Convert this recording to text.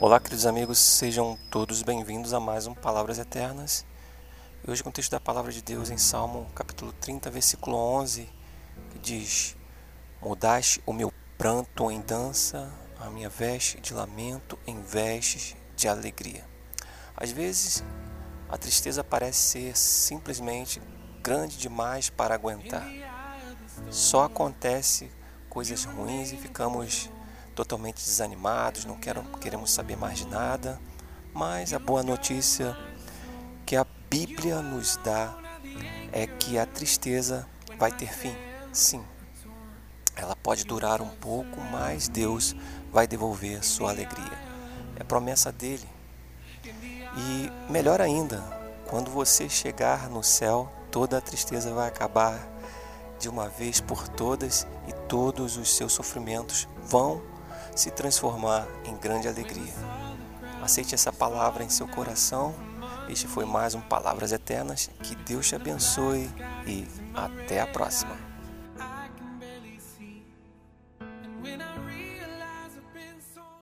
Olá, queridos amigos, sejam todos bem-vindos a mais um Palavras Eternas. Hoje, com o texto da Palavra de Deus em Salmo, capítulo 30, versículo 11, que diz: Mudaste o meu pranto em dança, a minha veste de lamento em vestes de alegria. Às vezes, a tristeza parece ser simplesmente grande demais para aguentar. Só acontece coisas ruins e ficamos totalmente desanimados, não quero, queremos saber mais de nada, mas a boa notícia que a Bíblia nos dá é que a tristeza vai ter fim. Sim, ela pode durar um pouco, mas Deus vai devolver sua alegria. É promessa dele. E melhor ainda, quando você chegar no céu, toda a tristeza vai acabar de uma vez por todas e todos os seus sofrimentos vão se transformar em grande alegria. Aceite essa palavra em seu coração. Este foi mais um Palavras Eternas. Que Deus te abençoe e até a próxima.